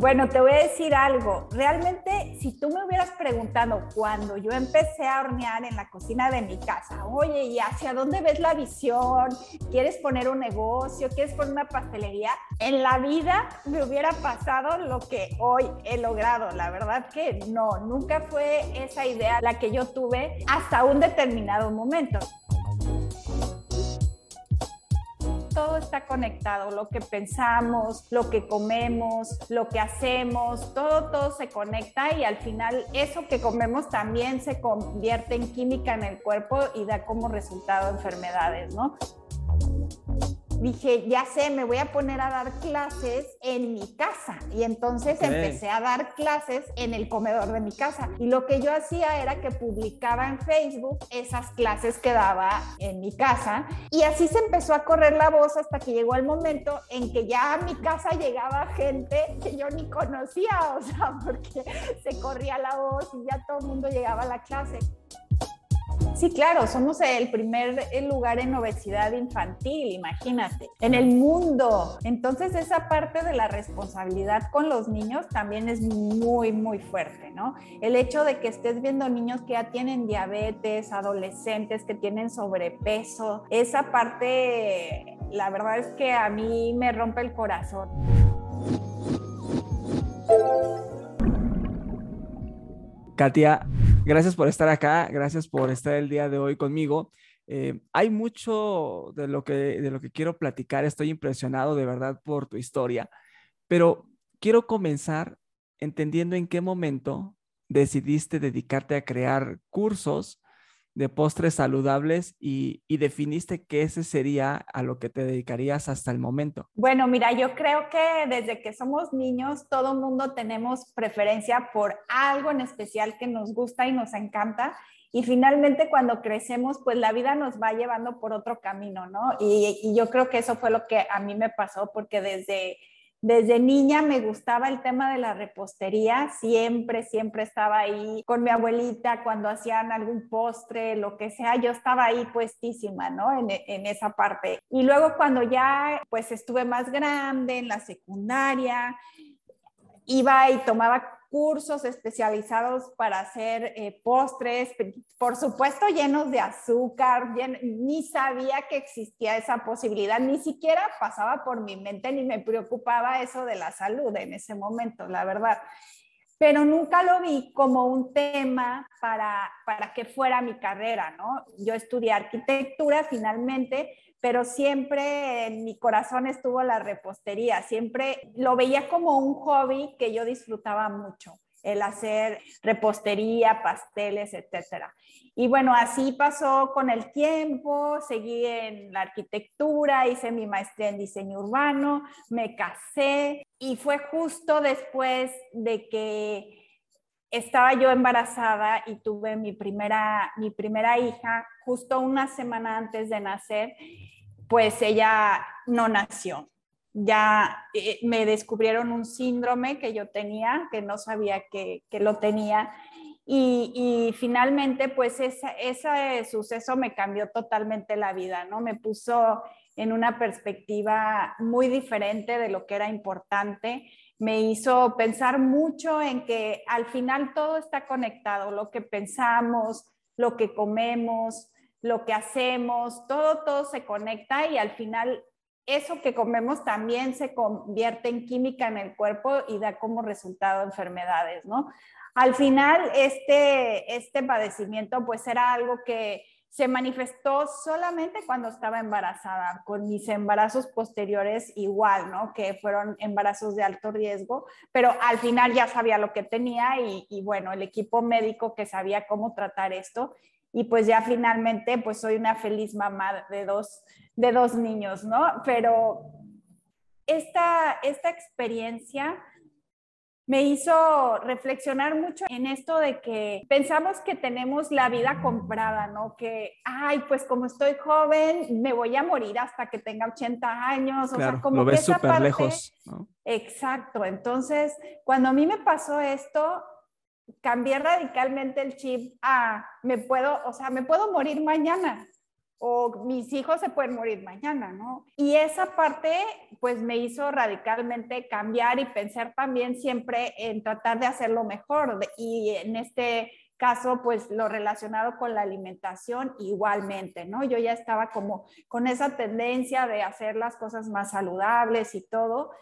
Bueno, te voy a decir algo. Realmente, si tú me hubieras preguntado cuando yo empecé a hornear en la cocina de mi casa, oye, ¿y hacia dónde ves la visión? ¿Quieres poner un negocio? ¿Quieres poner una pastelería? En la vida me hubiera pasado lo que hoy he logrado. La verdad que no, nunca fue esa idea la que yo tuve hasta un determinado momento. Todo está conectado, lo que pensamos, lo que comemos, lo que hacemos, todo, todo se conecta y al final eso que comemos también se convierte en química en el cuerpo y da como resultado enfermedades, ¿no? Dije, ya sé, me voy a poner a dar clases en mi casa. Y entonces empecé a dar clases en el comedor de mi casa. Y lo que yo hacía era que publicaba en Facebook esas clases que daba en mi casa. Y así se empezó a correr la voz hasta que llegó el momento en que ya a mi casa llegaba gente que yo ni conocía, o sea, porque se corría la voz y ya todo el mundo llegaba a la clase. Sí, claro, somos el primer lugar en obesidad infantil, imagínate, en el mundo. Entonces esa parte de la responsabilidad con los niños también es muy, muy fuerte, ¿no? El hecho de que estés viendo niños que ya tienen diabetes, adolescentes que tienen sobrepeso, esa parte, la verdad es que a mí me rompe el corazón. Katia, gracias por estar acá, gracias por estar el día de hoy conmigo. Eh, hay mucho de lo, que, de lo que quiero platicar, estoy impresionado de verdad por tu historia, pero quiero comenzar entendiendo en qué momento decidiste dedicarte a crear cursos de postres saludables y, definiste que ese sería a lo que te dedicarías hasta el momento? Bueno, mira, yo creo que desde que somos niños, todo mundo tenemos preferencia por algo en especial que nos gusta y nos encanta. Y finalmente cuando crecemos, pues la vida nos va llevando por otro camino, ¿no? Y, y yo creo que eso fue lo que a mí me pasó, porque desde desde niña me gustaba el tema de la repostería, siempre, siempre estaba ahí con mi abuelita cuando hacían algún postre, lo que sea, yo estaba ahí puestísima, ¿no? En, en esa parte. Y luego cuando ya, pues estuve más grande en la secundaria, iba y tomaba cursos especializados para hacer eh, postres, por supuesto llenos de azúcar, ni sabía que existía esa posibilidad, ni siquiera pasaba por mi mente ni me preocupaba eso de la salud en ese momento, la verdad. Pero nunca lo vi como un tema para, para que fuera mi carrera, ¿no? Yo estudié arquitectura finalmente, pero siempre en mi corazón estuvo la repostería, siempre lo veía como un hobby que yo disfrutaba mucho, el hacer repostería, pasteles, etcétera. Y bueno, así pasó con el tiempo, seguí en la arquitectura, hice mi maestría en diseño urbano, me casé y fue justo después de que estaba yo embarazada y tuve mi primera, mi primera hija justo una semana antes de nacer, pues ella no nació. Ya eh, me descubrieron un síndrome que yo tenía, que no sabía que, lo tenía. Y, finalmente, pues ese suceso me cambió totalmente la vida, ¿no? Me puso en una perspectiva muy diferente de lo que era importante me hizo pensar mucho en que al final todo está conectado, lo que pensamos, lo que comemos, lo que hacemos, todo, todo se conecta y al final eso que comemos también se convierte en química en el cuerpo y da como resultado enfermedades, ¿no? Al final, este, este padecimiento pues era algo que se manifestó solamente cuando estaba embarazada, con mis embarazos posteriores igual, ¿no? Que fueron embarazos de alto riesgo, pero al final ya sabía lo que tenía y, bueno, el equipo médico que sabía cómo tratar esto y pues ya finalmente pues soy una feliz mamá de dos, de dos niños, ¿no? Pero esta, esta experiencia me hizo reflexionar mucho en esto de que pensamos que tenemos la vida comprada, ¿no? Que, ay, pues como estoy joven, me voy a morir hasta que tenga 80 años. o sea, como lo ves súper lejos. ¿no? Exacto. Entonces, cuando a mí me pasó esto, cambié radicalmente el chip a, me puedo, o sea, me puedo morir mañana. O mis hijos se pueden morir mañana, ¿no? Y esa parte pues me hizo radicalmente cambiar y pensar también siempre en tratar de hacerlo mejor y en este caso, pues lo relacionado con la alimentación igualmente, ¿no? Yo ya estaba como con esa tendencia de hacer las cosas más saludables y todo.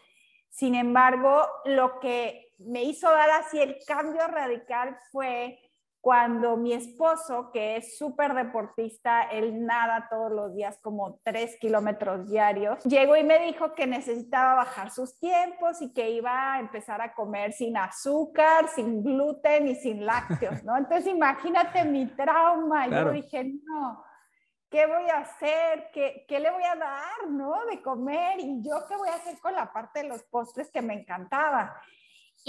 Sin embargo, lo que me hizo dar así el cambio radical fue cuando mi esposo, que es súper deportista, él nada todos los días como tres kilómetros diarios, llegó y me dijo que necesitaba bajar sus tiempos y que iba a empezar a comer sin azúcar, sin gluten y sin lácteos, ¿no? Entonces imagínate mi trauma. Yo dije, no, ¿qué voy a hacer? ¿Qué, ¿Qué, le voy a dar, no? De comer. ¿Y yo qué voy a hacer con la parte de los postres que me encantaba?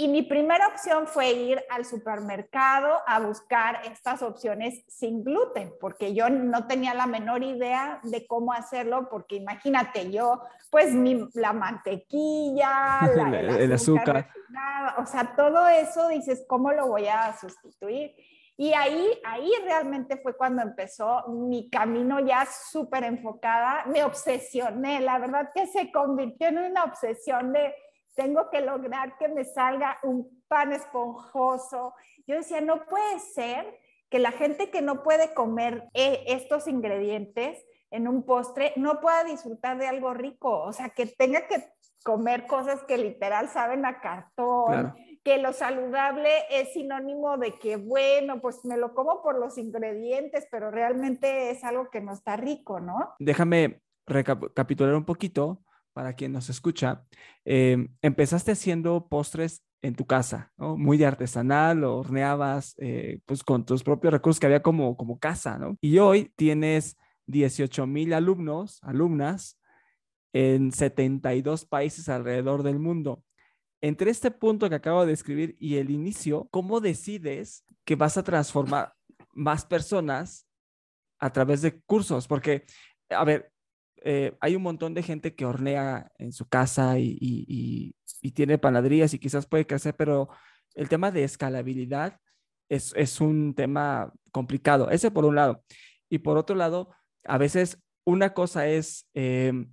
Y mi primera opción fue ir al supermercado a buscar estas opciones sin gluten, porque yo no tenía la menor idea de cómo hacerlo, porque imagínate yo, pues la mantequilla, el, azúcar, o sea, todo eso dices, ¿cómo lo voy a sustituir? Y ahí, ahí realmente fue cuando empezó mi camino ya súper enfocada, me obsesioné, la verdad que se convirtió en una obsesión de tengo que lograr que me salga un pan esponjoso. Yo decía, no puede ser que la gente que no puede comer eh, estos ingredientes en un postre no pueda disfrutar de algo rico, o sea, que tenga que comer cosas que literal saben a cartón, que lo saludable es sinónimo de que, bueno, pues me lo como por los ingredientes, pero realmente es algo que no está rico, ¿no? Déjame recapitular un poquito para quien nos escucha, eh, empezaste haciendo postres en tu casa, ¿no? Muy de artesanal, lo horneabas eh, pues con tus propios recursos que había como, como casa, ¿no? Y hoy tienes 18 mil alumnos, alumnas en 72 países alrededor del mundo. Entre este punto que acabo de describir y el inicio, ¿cómo decides que vas a transformar más personas a través de cursos? Porque, a ver, eh, hay un montón de gente que hornea en su casa y, tiene panaderías y quizás puede crecer, pero el tema de escalabilidad es, un tema complicado. Ese por un lado. Y por otro lado, a veces una cosa es em,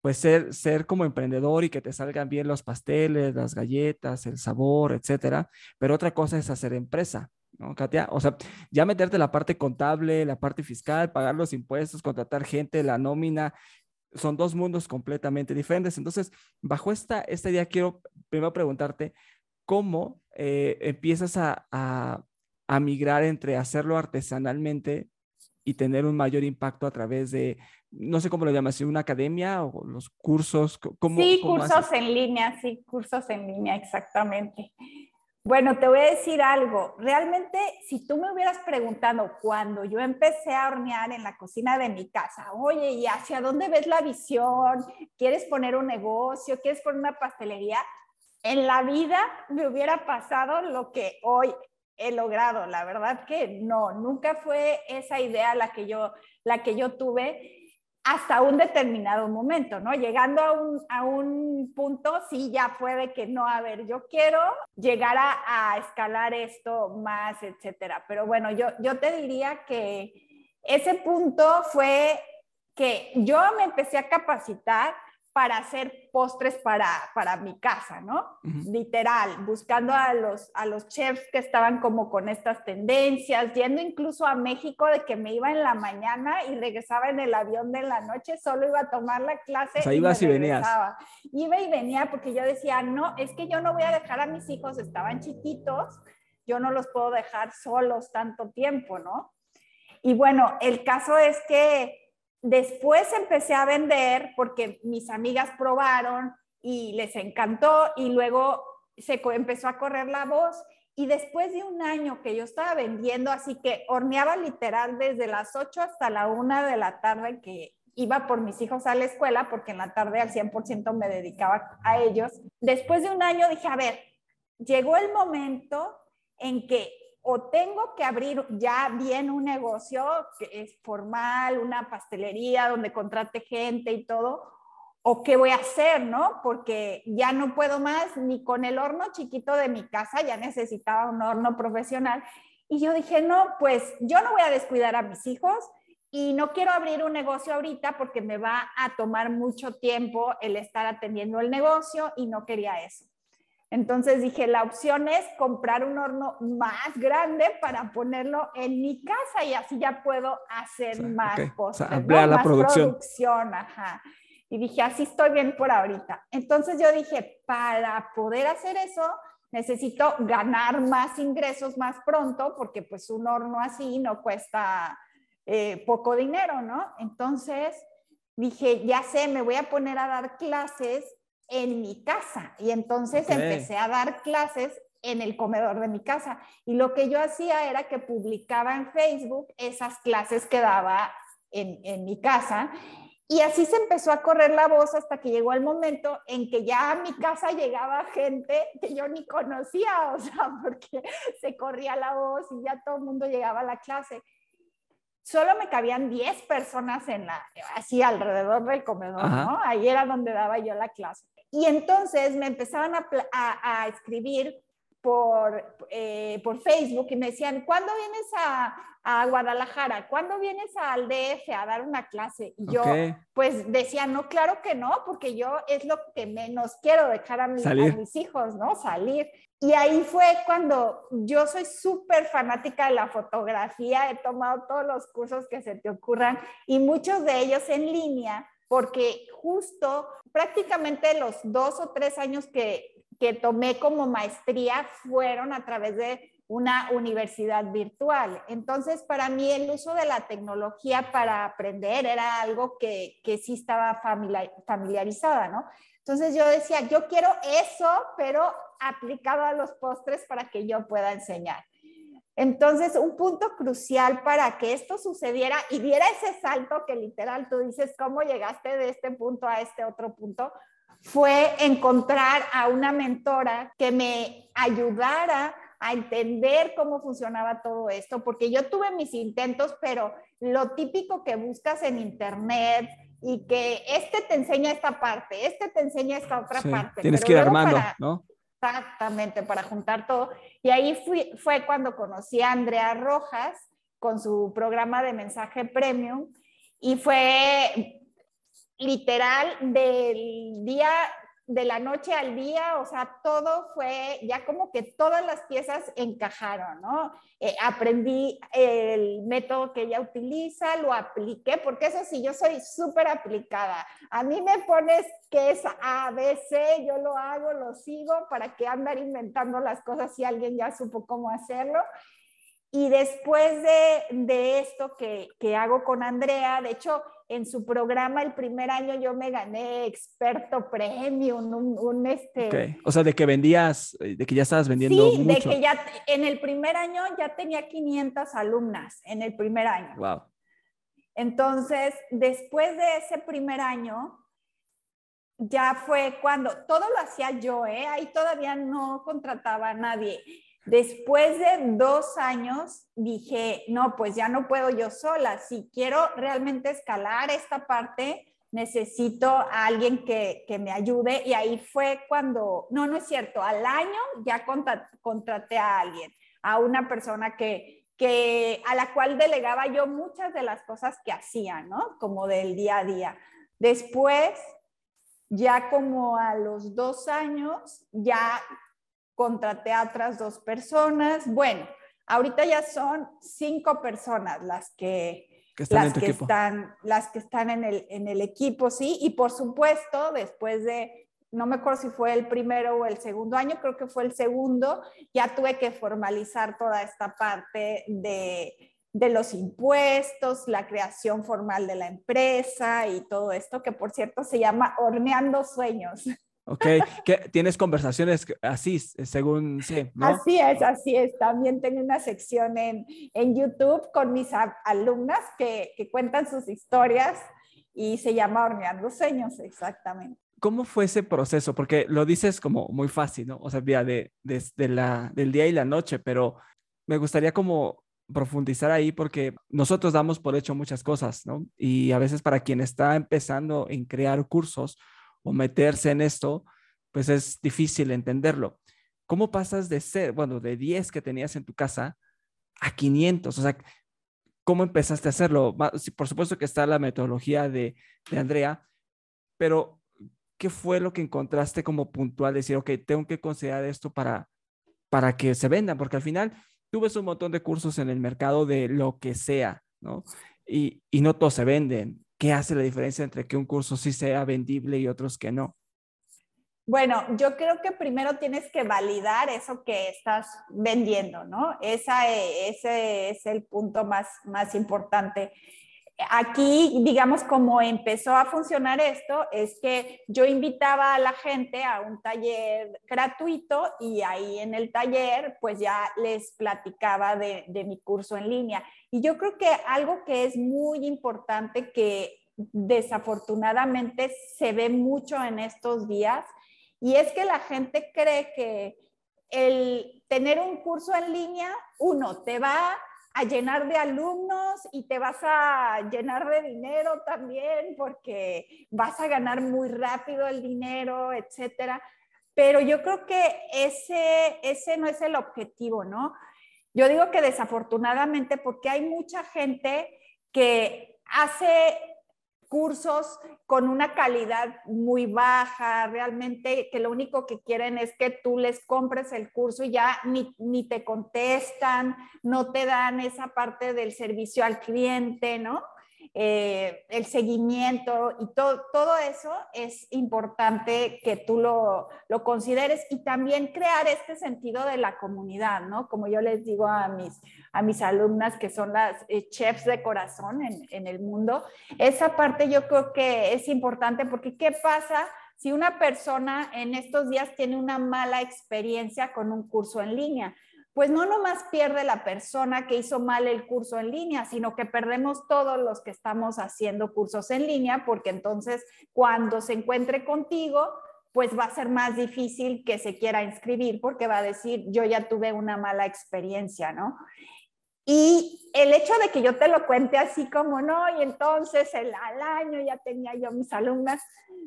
pues ser, ser como emprendedor y que te salgan bien los pasteles, las galletas, el sabor, etcétera. Pero otra cosa es hacer empresa. ¿No, Katia? O sea, ya meterte la parte contable, la parte fiscal, pagar los impuestos, contratar gente, la nómina, son dos mundos completamente diferentes. Entonces, bajo esta, esta idea, quiero primero preguntarte cómo eh, empiezas a, a, migrar entre hacerlo artesanalmente y tener un mayor impacto a través de, no sé cómo lo llamas, una academia o los cursos. ¿cómo, sí, cursos en línea, sí, cursos en línea, exactamente. Bueno, te voy a decir algo. Realmente, si tú me hubieras preguntado cuando yo empecé a hornear en la cocina de mi casa, oye, ¿y hacia dónde ves la visión? ¿Quieres poner un negocio? ¿Quieres poner una pastelería? En la vida me hubiera pasado lo que hoy he logrado. La verdad que no, nunca fue esa idea la que yo, la que yo tuve hasta un determinado momento, ¿no? Llegando a un, a un punto, sí, ya puede que no, a ver, yo quiero llegar a, a, escalar esto más, etcétera. Pero bueno, yo, yo te diría que ese punto fue que yo me empecé a capacitar para hacer postres para, para mi casa, ¿no? Literal, buscando a los, a los chefs que estaban como con estas tendencias, yendo incluso a México de que me iba en la mañana y regresaba en el avión de la noche, solo iba a tomar la clase. O sea, ibas y, venías. Iba y venía porque yo decía, no, es que yo no voy a dejar a mis hijos, estaban chiquitos, yo no los puedo dejar solos tanto tiempo, ¿no? Y bueno, el caso es que Después empecé a vender porque mis amigas probaron y les encantó y luego se empezó a correr la voz y después de un año que yo estaba vendiendo, así que horneaba literal desde las 8 hasta la 1 de la tarde que iba por mis hijos a la escuela porque en la tarde al 100% me dedicaba a ellos. Después de un año dije, a ver, llegó el momento en que o tengo que abrir ya bien un negocio que es formal, una pastelería donde contrate gente y todo, o qué voy a hacer, ¿no? Porque ya no puedo más ni con el horno chiquito de mi casa, ya necesitaba un horno profesional. Y yo dije, no, pues yo no voy a descuidar a mis hijos y no quiero abrir un negocio ahorita porque me va a tomar mucho tiempo el estar atendiendo el negocio y no quería eso. Entonces dije, la opción es comprar un horno más grande para ponerlo en mi casa y así ya puedo hacer más cosas. la más producción. Y dije, así estoy bien por ahorita. Entonces yo dije, para poder hacer eso, necesito ganar más ingresos más pronto porque pues un horno así no cuesta eh, poco dinero, ¿no? Entonces dije, ya sé, me voy a poner a dar clases en mi casa. Y entonces empecé a dar clases en el comedor de mi casa. Y lo que yo hacía era que publicaba en Facebook esas clases que daba en, en mi casa. Y así se empezó a correr la voz hasta que llegó el momento en que ya a mi casa llegaba gente que yo ni conocía, o sea, porque se corría la voz y ya todo el mundo llegaba a la clase solo me cabían 10 personas en la, así alrededor del comedor, ¿no? Ahí era donde daba yo la clase. Y entonces me empezaban a, a, escribir por, eh, por Facebook y me decían, ¿cuándo vienes a, a Guadalajara? ¿Cuándo vienes al DF a dar una clase? Y yo pues decía, no, claro que no, porque yo es lo que menos quiero dejar a, mis, a mis hijos, ¿no? Salir. Y ahí fue cuando yo soy súper fanática de la fotografía, he tomado todos los cursos que se te ocurran y muchos de ellos en línea, porque justo prácticamente los dos o tres años que, que tomé como maestría fueron a través de una universidad virtual. Entonces, para mí el uso de la tecnología para aprender era algo que, que sí estaba familiarizada, ¿no? Entonces yo decía, yo quiero eso, pero aplicado a los postres para que yo pueda enseñar. Entonces, un punto crucial para que esto sucediera y diera ese salto que literal tú dices, ¿cómo llegaste de este punto a este otro punto? Fue encontrar a una mentora que me ayudara a entender cómo funcionaba todo esto, porque yo tuve mis intentos, pero lo típico que buscas en internet y que este te enseña esta parte, este te enseña esta otra parte. Tienes que ir armando, ¿no? Exactamente, para juntar todo. Y ahí fui, fue cuando conocí a Andrea Rojas con su programa de mensaje premium y fue literal del día de la noche al día, o sea, todo fue, ya como que todas las piezas encajaron, ¿no? Eh, aprendí el método que ella utiliza, lo apliqué, porque eso sí, yo soy súper aplicada. A mí me pones que es A, B, C, yo lo hago, lo sigo, para que andar inventando las cosas si alguien ya supo cómo hacerlo. Y después de, de esto que, que hago con Andrea, de hecho, en su programa el primer año yo me gané experto premium, un, este... O sea, de que vendías, eh, de que ya estabas vendiendo sí, de que ya en el primer año ya tenía 500 alumnas, en el primer año. Wow. Entonces, después de ese primer año, ya fue cuando todo lo hacía yo, ¿eh? ahí todavía no contrataba a nadie. Después de dos años dije, no, pues ya no puedo yo sola. Si quiero realmente escalar esta parte, necesito a alguien que, me ayude. Y ahí fue cuando, no, no es cierto, al año ya contraté a alguien, a una persona que, que, a la cual delegaba yo muchas de las cosas que hacía, ¿no? Como del día a día. Después, ya como a los dos años, ya contraté a otras dos personas. Bueno, ahorita ya son cinco personas las que, están, las que están, las que están en el, en el equipo, sí. Y por supuesto, después de, no me acuerdo si fue el primero o el segundo año, creo que fue el segundo, ya tuve que formalizar toda esta parte de, de los impuestos, la creación formal de la empresa y todo esto, que por cierto se llama Horneando Sueños. Ok, que tienes conversaciones así, según sí, ¿no? Así es, así es. También tengo una sección en, en YouTube con mis alumnas que, que, cuentan sus historias y se llama Horneando Sueños, exactamente. ¿Cómo fue ese proceso? Porque lo dices como muy fácil, ¿no? O sea, de, de, la, del día y la noche, pero me gustaría como profundizar ahí porque nosotros damos por hecho muchas cosas, ¿no? Y a veces para quien está empezando en crear cursos, o meterse en esto, pues es difícil entenderlo. ¿Cómo pasas de ser, bueno, de 10 que tenías en tu casa a 500? O sea, ¿cómo empezaste a hacerlo? Por supuesto que está la metodología de, de Andrea, pero ¿qué fue lo que encontraste como puntual? Decir, ok, tengo que considerar esto para, para que se vendan, porque al final tú ves un montón de cursos en el mercado de lo que sea, ¿no? Y, y no todos se venden. ¿Qué hace la diferencia entre que un curso sí sea vendible y otros que no? Bueno, yo creo que primero tienes que validar eso que estás vendiendo, ¿no? Esa, eh, ese es el punto más, más importante. Aquí, digamos, como empezó a funcionar esto, es que yo invitaba a la gente a un taller gratuito y ahí en el taller, pues ya les platicaba de, de mi curso en línea. Y yo creo que algo que es muy importante que desafortunadamente se ve mucho en estos días y es que la gente cree que el tener un curso en línea, uno, te va a llenar de alumnos y te vas a llenar de dinero también porque vas a ganar muy rápido el dinero, etcétera. Pero yo creo que ese, ese no es el objetivo, ¿no? Yo digo que desafortunadamente porque hay mucha gente que hace cursos con una calidad muy baja, realmente que lo único que quieren es que tú les compres el curso y ya ni, ni te contestan, no te dan esa parte del servicio al cliente, ¿no? Eh, el seguimiento y todo, todo eso es importante que tú lo, lo, consideres y también crear este sentido de la comunidad, ¿no? Como yo les digo a mis, a mis alumnas que son las eh, chefs de corazón en, en el mundo, esa parte yo creo que es importante porque ¿qué pasa? si una persona en estos días tiene una mala experiencia con un curso en línea pues no nomás pierde la persona que hizo mal el curso en línea, sino que perdemos todos los que estamos haciendo cursos en línea, porque entonces cuando se encuentre contigo, pues va a ser más difícil que se quiera inscribir porque va a decir, yo ya tuve una mala experiencia, ¿no? Y el hecho de que yo te lo cuente así como no, y entonces el, al año ya tenía yo mis alumnas,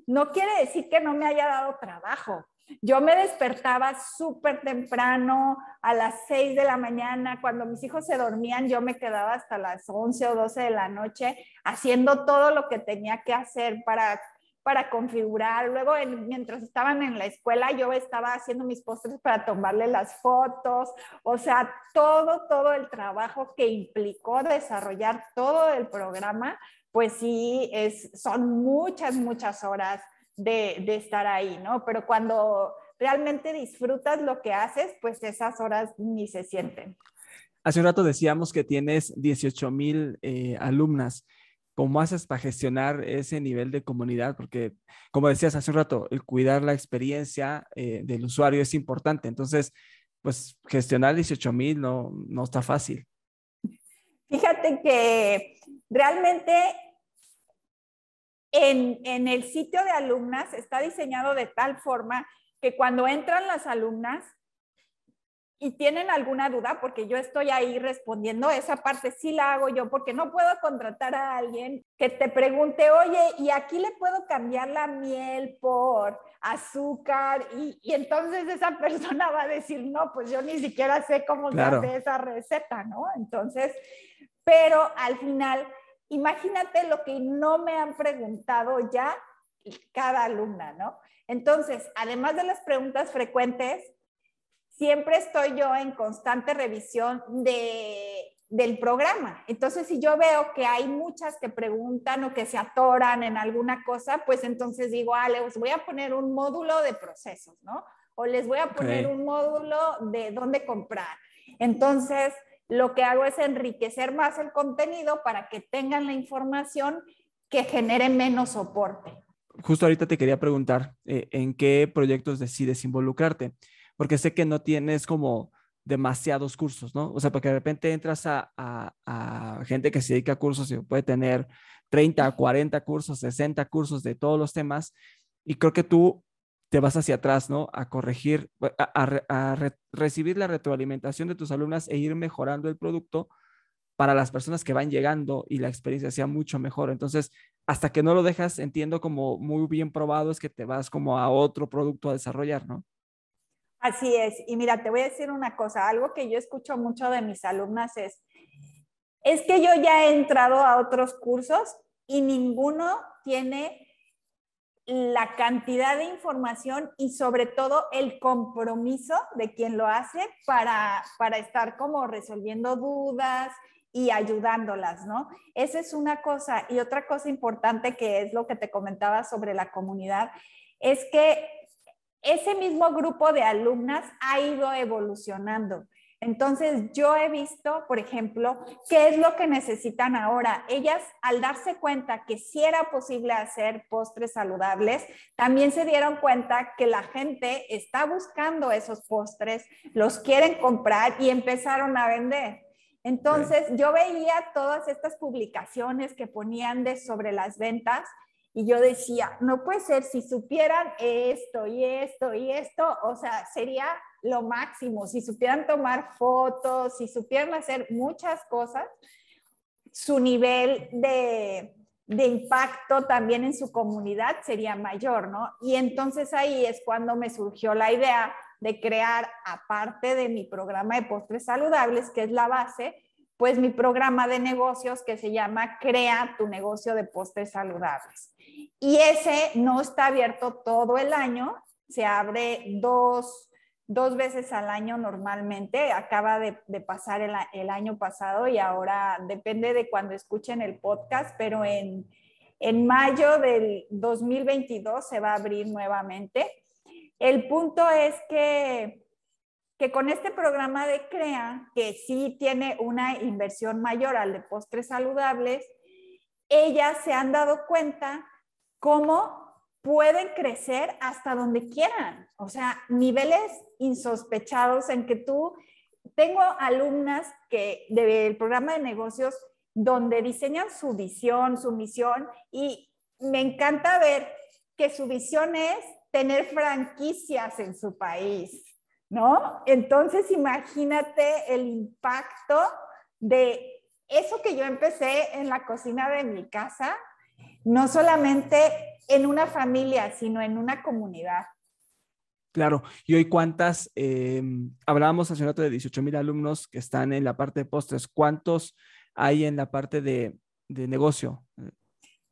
no quiere decir que no me haya dado trabajo. Yo me despertaba súper temprano, a las 6 de la mañana, cuando mis hijos se dormían, yo me quedaba hasta las 11 o 12 de la noche haciendo todo lo que tenía que hacer para, para configurar. Luego, mientras estaban en la escuela, yo estaba haciendo mis postres para tomarle las fotos. O sea, todo, todo el trabajo que implicó desarrollar todo el programa, pues sí, es, son muchas, muchas horas de, de estar ahí, ¿no? Pero cuando realmente disfrutas lo que haces, pues esas horas ni se sienten. Hace un rato decíamos que tienes 18 mil eh, alumnas. ¿Cómo haces para gestionar ese nivel de comunidad? Porque, como decías hace un rato, el cuidar la experiencia eh, del usuario es importante. Entonces, pues gestionar 18 mil no, no está fácil. Fíjate que realmente en, en, el sitio de alumnas está diseñado de tal forma que cuando entran las alumnas y tienen alguna duda, porque yo estoy ahí respondiendo, esa parte sí la hago yo, porque no puedo contratar a alguien que te pregunte, oye, ¿y aquí le puedo cambiar la miel por azúcar? Y, y entonces esa persona va a decir, no, pues yo ni siquiera sé cómo se hace esa receta, ¿no? Entonces, pero al final, imagínate lo que no me han preguntado ya cada alumna, ¿no? Entonces, además de las preguntas frecuentes, siempre estoy yo en constante revisión de, del programa. Entonces, si yo veo que hay muchas que preguntan o que se atoran en alguna cosa, pues entonces digo, ah, les voy a poner un módulo de procesos, ¿no? O les voy a poner un módulo de dónde comprar. Entonces, lo que hago es enriquecer más el contenido para que tengan la información que genere menos soporte. Justo ahorita te quería preguntar eh, en qué proyectos decides involucrarte, porque sé que no tienes como demasiados cursos, ¿no? O sea, porque de repente entras a, a, gente que se dedica a cursos y puede tener 30, 40 cursos, 60 cursos de todos los temas, y creo que tú te vas hacia atrás, ¿no? A corregir, a, a recibir la retroalimentación de tus alumnas e ir mejorando el producto para las personas que van llegando y la experiencia sea mucho mejor. Entonces, hasta que no lo dejas, entiendo como muy bien probado, es que te vas como a otro producto a desarrollar, ¿no? Así es. Y mira, te voy a decir una cosa, algo que yo escucho mucho de mis alumnas es, Es que yo ya he entrado a otros cursos y ninguno tiene la cantidad de información y sobre todo el compromiso de quien lo hace para, para estar como resolviendo dudas y ayudándolas, ¿no? Esa es una cosa. Y otra cosa importante que es lo que te comentaba sobre la comunidad, es que ese mismo grupo de alumnas ha ido evolucionando. Entonces, yo he visto, por ejemplo, qué es lo que necesitan ahora. Ellas, al darse cuenta que sí era posible hacer postres saludables, también se dieron cuenta que la gente está buscando esos postres, los quieren comprar y empezaron a vender. Entonces, yo veía todas estas publicaciones que ponían de sobre las ventas y yo decía, no puede ser, si supieran esto y esto y esto, o sea, sería lo máximo. Si supieran tomar fotos, si supieran hacer muchas cosas, su nivel de, de impacto también en su comunidad sería mayor, ¿no? Y entonces ahí es cuando me surgió la idea de crear, aparte de mi programa de postres saludables, que es la base, pues mi programa de negocios que se llama Crea tu negocio de postres saludables. Y ese no está abierto todo el año, se abre dos, dos veces al año normalmente, acaba de, pasar el, el, año pasado y ahora depende de cuando escuchen el podcast, pero en, en mayo del 2022 se va a abrir nuevamente. El punto es que, que con este programa de CREA, que sí tiene una inversión mayor al de postres saludables, ellas se han dado cuenta cómo pueden crecer hasta donde quieran. O sea, niveles insospechados en que tú, tengo alumnas que del programa de negocios donde diseñan su visión, su misión y me encanta ver que su visión es tener franquicias en su país, ¿no? Entonces imagínate el impacto de eso que yo empecé en la cocina de mi casa no solamente en una familia, sino en una comunidad. Claro, y hoy cuántas, eh, hablábamos hace un rato de 18 mil alumnos que están en la parte de postres, ¿cuántos hay en la parte de, de negocio?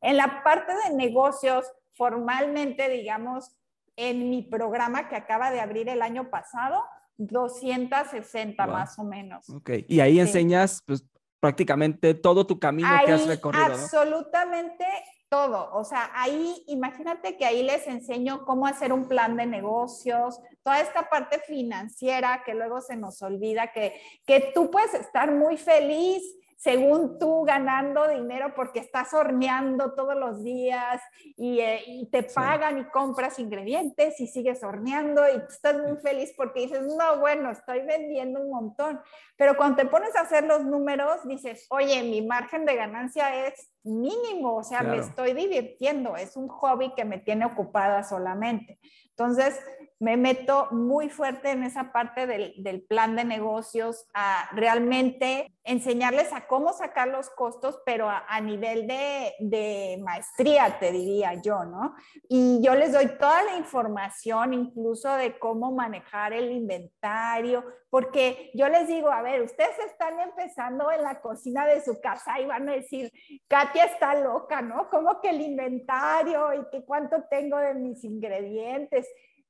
En la parte de negocios, formalmente, digamos, en mi programa que acaba de abrir el año pasado, 260 más o menos. Ok, y ahí sí. enseñas pues, prácticamente todo tu camino ahí, que has recorrido. Absolutamente todo. O sea, ahí imagínate que ahí les enseño cómo hacer un plan de negocios, toda esta parte financiera que luego se nos olvida, que, que tú puedes estar muy feliz según tú ganando dinero porque estás horneando todos los días y, eh, y te pagan sí. y compras ingredientes y sigues horneando y estás muy feliz porque dices, no, bueno, estoy vendiendo un montón. Pero cuando te pones a hacer los números, dices, oye, mi margen de ganancia es mínimo, o sea, claro. me estoy divirtiendo, es un hobby que me tiene ocupada solamente. Entonces, me meto muy fuerte en esa parte del, plan de negocios, a realmente enseñarles a cómo sacar los costos, pero a, nivel de, de, maestría, te diría yo, ¿no? Y yo les doy toda la información, incluso de cómo manejar el inventario, porque yo les digo, a ver, ustedes están empezando en la cocina de su casa y van a decir, Katia está loca, ¿no? ¿Cómo que el inventario y que cuánto tengo de mis ingredientes?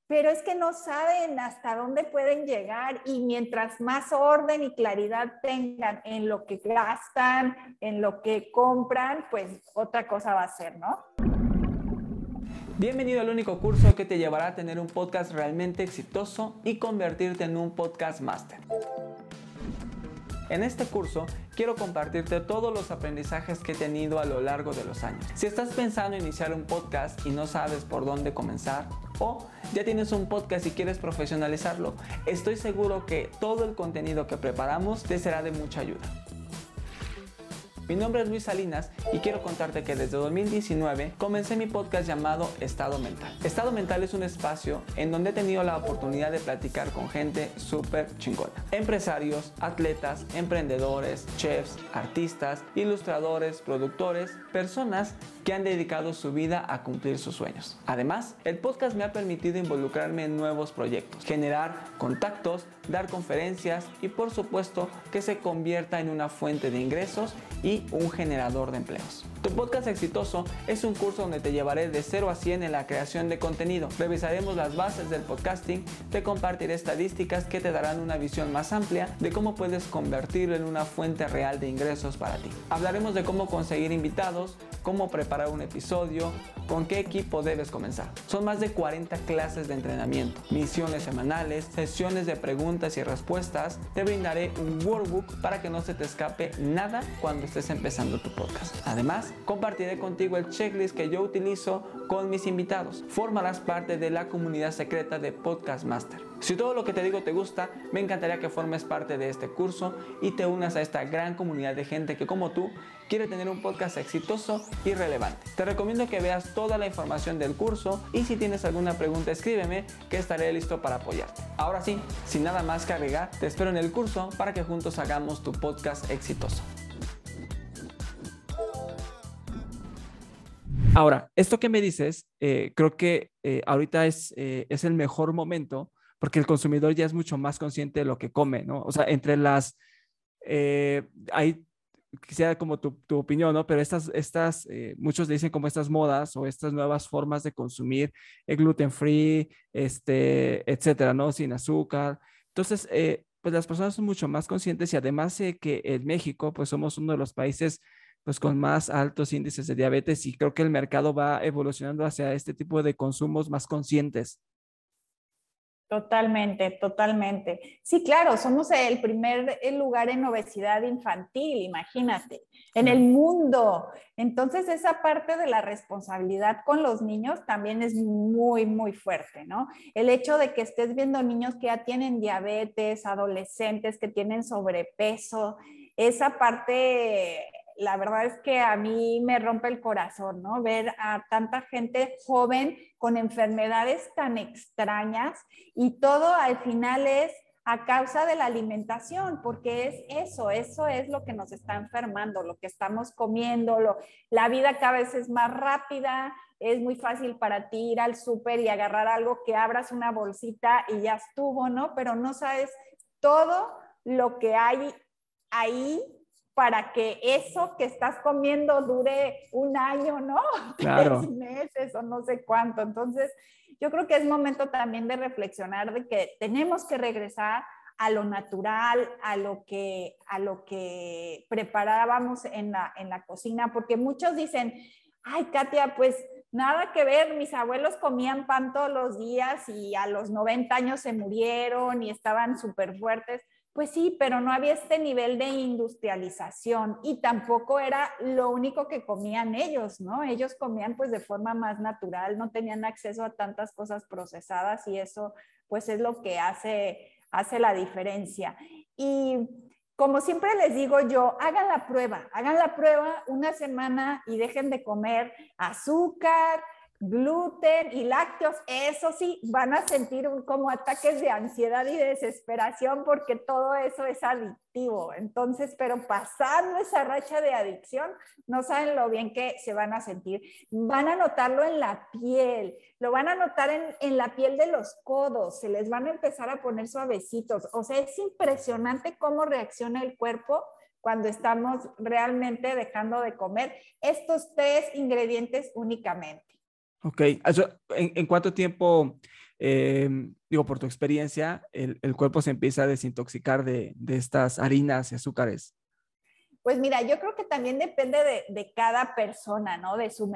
Pero es que no saben hasta dónde pueden llegar y mientras más orden y claridad tengan en lo que gastan, en lo que compran, pues otra cosa va a ser, ¿no? Bienvenido al único curso que te llevará a tener un podcast realmente exitoso y convertirte en un podcast master. En este curso quiero compartirte todos los aprendizajes que he tenido a lo largo de los años. Si estás pensando en iniciar un podcast y no sabes por dónde comenzar, o ya tienes un podcast y quieres profesionalizarlo, estoy seguro que todo el contenido que preparamos te será de mucha ayuda. Mi nombre es Luis Salinas y quiero contarte que desde 2019 comencé mi podcast llamado Estado Mental. Estado Mental es un espacio en donde he tenido la oportunidad de platicar con gente súper chingona. Empresarios, atletas, emprendedores, chefs, artistas, ilustradores, productores, personas que han dedicado su vida a cumplir sus sueños. Además, el podcast me ha permitido involucrarme en nuevos proyectos, generar contactos dar conferencias y por supuesto que se convierta en una fuente de ingresos y un generador de empleos. Tu podcast exitoso es un curso donde te llevaré de 0 a 100 en la creación de contenido. Revisaremos las bases del podcasting, te compartiré estadísticas que te darán una visión más amplia de cómo puedes convertirlo en una fuente real de ingresos para ti. Hablaremos de cómo conseguir invitados, cómo preparar un episodio, con qué equipo debes comenzar. Son más de 40 clases de entrenamiento, misiones semanales, sesiones de preguntas y respuestas. Te brindaré un workbook para que no se te escape nada cuando estés empezando tu podcast. Además, compartiré contigo el checklist que yo utilizo con mis invitados. Formarás parte de la comunidad secreta de Podcast Master. Si todo lo que te digo te gusta, me encantaría que formes parte de este curso y te unas a esta gran comunidad de gente que como tú quiere tener un podcast exitoso y relevante. Te recomiendo que veas toda la información del curso y si tienes alguna pregunta escríbeme que estaré listo para apoyarte. Ahora sí, sin nada más que agregar, te espero en el curso para que juntos hagamos tu podcast exitoso. Ahora, esto que me dices, eh, creo que eh, ahorita es, eh, es el mejor momento porque el consumidor ya es mucho más consciente de lo que come, ¿no? O sea, entre las, hay, quisiera como tu, tu, opinión, ¿no? Pero estas, estas muchos dicen como estas modas o estas nuevas formas de consumir gluten free, este, etcétera, ¿no? Sin azúcar. Entonces, pues las personas son mucho más conscientes y además sé que en México, pues somos uno de los países pues con más altos índices de diabetes y creo que el mercado va evolucionando hacia este tipo de consumos más conscientes. Totalmente, totalmente. Sí, claro, somos el primer lugar en obesidad infantil, imagínate, en el mundo. Entonces, esa parte de la responsabilidad con los niños también es muy, muy fuerte, ¿no? El hecho de que estés viendo niños que ya tienen diabetes, adolescentes que tienen sobrepeso, esa parte la verdad es que a mí me rompe el corazón, ¿no? Ver a tanta gente joven con enfermedades tan extrañas y todo al final es a causa de la alimentación, porque es eso, eso es lo que nos está enfermando, lo que estamos comiendo, lo, la vida cada vez es más rápida, es muy fácil para ti ir al súper y agarrar algo que abras una bolsita y ya estuvo, ¿no? Pero no sabes todo lo que hay ahí para que eso que estás comiendo dure un año, ¿no? Claro. Tres meses o no sé cuánto. Entonces, yo creo que es momento también de reflexionar de que tenemos que regresar a lo natural, a lo que, a lo que preparábamos en la, en la cocina, porque muchos dicen, ay, Katia, pues nada que ver, mis abuelos comían pan todos los días y a los 90 años se murieron y estaban súper fuertes. Pues sí, pero no había este nivel de industrialización y tampoco era lo único que comían ellos, ¿no? Ellos comían pues de forma más natural, no tenían acceso a tantas cosas procesadas y eso pues es lo que hace, hace la diferencia. Y como siempre les digo yo, hagan la prueba, hagan la prueba una semana y dejen de comer azúcar, gluten y lácteos, eso sí, van a sentir como ataques de ansiedad y desesperación porque todo eso es adictivo. Entonces, pero pasando esa racha de adicción, no saben lo bien que se van a sentir. Van a notarlo en la piel, lo van a notar en, en la piel de los codos, se les van a empezar a poner suavecitos. O sea, es impresionante cómo reacciona el cuerpo cuando estamos realmente dejando de comer estos tres ingredientes únicamente. Ok, ¿en, cuánto tiempo, em, digo, por tu experiencia, el, cuerpo se empieza a desintoxicar de, estas harinas y azúcares? Pues mira, yo creo que también depende de, cada persona, ¿no? De su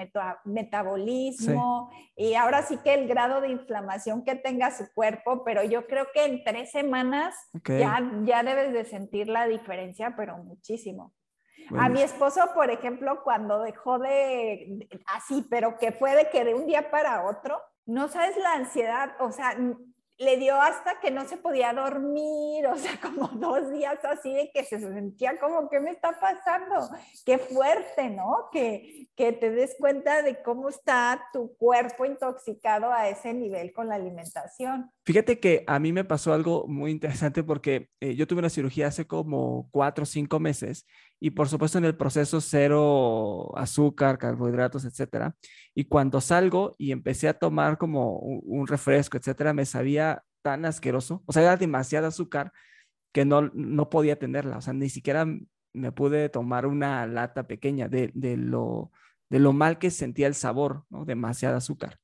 metabolismo y ahora sí que el grado de inflamación que tenga su cuerpo, pero yo creo que en tres semanas ya, ya debes de sentir la diferencia, pero muchísimo. A mi esposo, por ejemplo, cuando dejó de, así, pero que fue de que de un día para otro, no sabes la ansiedad, o sea, le dio hasta que no se podía dormir, o sea, como dos días así de que se sentía como, ¿qué me está pasando? Qué fuerte, ¿no? Que, que te des cuenta de cómo está tu cuerpo intoxicado a ese nivel con la alimentación. Fíjate que a mí me pasó algo muy interesante porque eh, yo tuve una cirugía hace como cuatro o cinco meses y por supuesto en el proceso cero azúcar, carbohidratos, etcétera. Y cuando salgo y empecé a tomar como un, refresco, etcétera, me sabía tan asqueroso, o sea, era demasiada azúcar que no, no podía tenerla, o sea, ni siquiera me pude tomar una lata pequeña de, de lo, de lo mal que sentía el sabor, ¿no? Demasiada azúcar.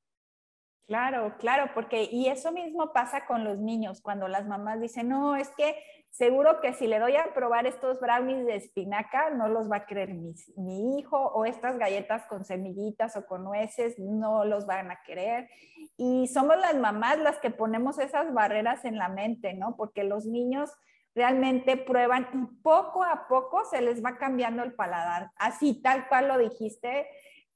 Claro, claro, porque y eso mismo pasa con los niños, cuando las mamás dicen, no, es que seguro que si le doy a probar estos brownies de espinaca, no los va a querer mi, mi, hijo, o estas galletas con semillitas o con nueces, no los van a querer. Y somos las mamás las que ponemos esas barreras en la mente, ¿no? Porque los niños realmente prueban y poco a poco se les va cambiando el paladar. Así, tal cual lo dijiste,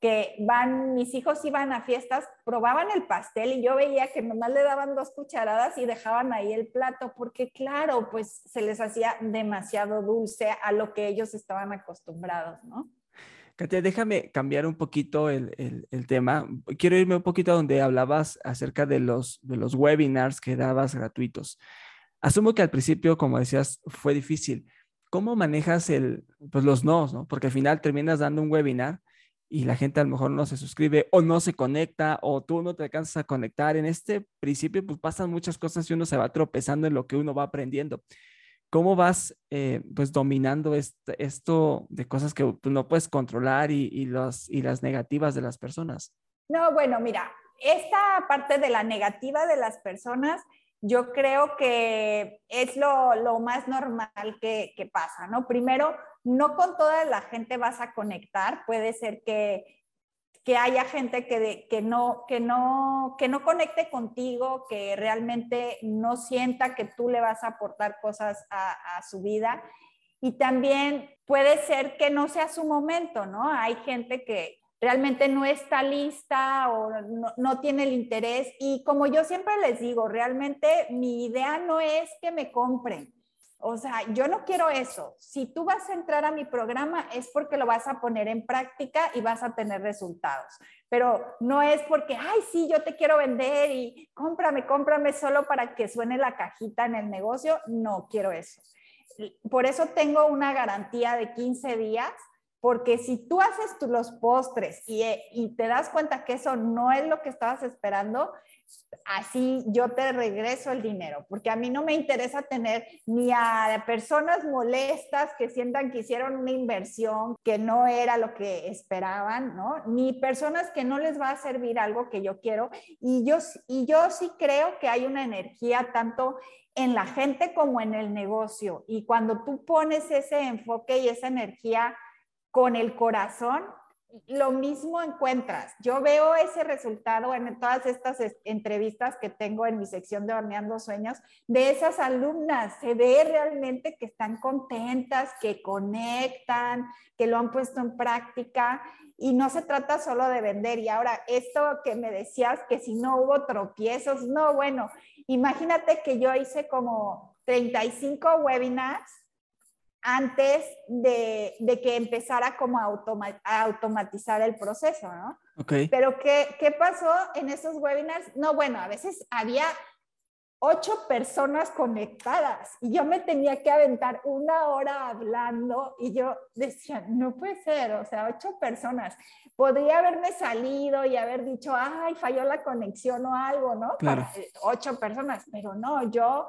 que van, mis hijos iban a fiestas, probaban el pastel y yo veía que nomás le daban dos cucharadas y dejaban ahí el plato, porque claro, pues se les hacía demasiado dulce a lo que ellos estaban acostumbrados, ¿no? Katia, déjame cambiar un poquito el, el, tema. Quiero irme un poquito donde hablabas acerca de los, de los webinars que dabas gratuitos. Asumo que al principio, como decías, fue difícil. ¿Cómo manejas el, pues los nos, no? Porque al final terminas dando un webinar y la gente a lo mejor no se suscribe o no se conecta o tú no te alcanzas a conectar. En este principio pues pasan muchas cosas y uno se va tropezando en lo que uno va aprendiendo. ¿Cómo vas eh, pues dominando esto de cosas que tú no puedes controlar y, y, los, y las negativas de las personas? No, bueno, mira, esta parte de la negativa de las personas yo creo que es lo, lo más normal que, que, pasa, ¿no? Primero, no con toda la gente vas a conectar, puede ser que, que haya gente que, que, no, que, no, que no conecte contigo, que realmente no sienta que tú le vas a aportar cosas a, a su vida. Y también puede ser que no sea su momento, ¿no? Hay gente que, realmente no está lista o no, tiene el interés. Y como yo siempre les digo, realmente mi idea no es que me compren. O sea, yo no quiero eso. Si tú vas a entrar a mi programa es porque lo vas a poner en práctica y vas a tener resultados. Pero no es porque, ay, sí, yo te quiero vender y cómprame, cómprame solo para que suene la cajita en el negocio. No quiero eso. Por eso tengo una garantía de 15 días porque si tú haces los postres eh, y, te das cuenta que eso no es lo que estabas esperando, así yo te regreso el dinero, porque a mí no me interesa tener ni a personas molestas que sientan que hicieron una inversión que no era lo que esperaban, ¿no? Ni personas que no les va a servir algo que yo quiero. Y yo, y yo sí creo que hay una energía tanto en la gente como en el negocio. Y cuando tú pones ese enfoque y esa energía, con el corazón, lo mismo encuentras. Yo veo ese resultado en todas estas entrevistas que tengo en mi sección de Horneando Sueños de esas alumnas. Se ve realmente que están contentas, que conectan, que lo han puesto en práctica y no se trata solo de vender. Y ahora, esto que me decías que si no hubo tropiezos, no, bueno, imagínate que yo hice como 35 webinars antes de, que empezara como a, automatizar el proceso, ¿no? Okay. Pero ¿qué, ¿qué pasó en esos webinars? No, bueno, a veces había ocho personas conectadas y yo me tenía que aventar una hora hablando y yo decía, no puede ser, o sea, ocho personas. Podría haberme salido y haber dicho, ay, falló la conexión o algo, ¿no? Claro. ocho personas, pero no, yo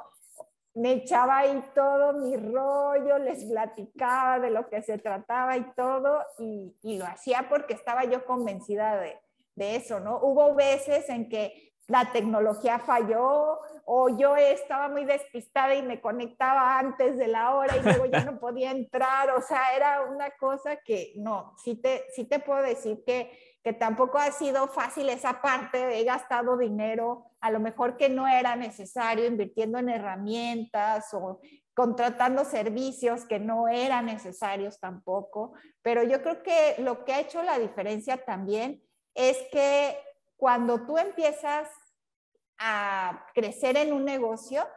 me echaba ahí todo mi rollo, les platicaba de lo que se trataba y todo, y, lo hacía porque estaba yo convencida de, de, eso, ¿no? Hubo veces en que la tecnología falló o yo estaba muy despistada y me conectaba antes de la hora y luego ya no podía entrar, o sea, era una cosa que no, sí te, sí te puedo decir que que tampoco ha sido fácil esa parte, he gastado dinero, a lo mejor que no era necesario, invirtiendo en herramientas o contratando servicios que no eran necesarios tampoco, pero yo creo que lo que ha hecho la diferencia también es que cuando tú empiezas a crecer en un negocio,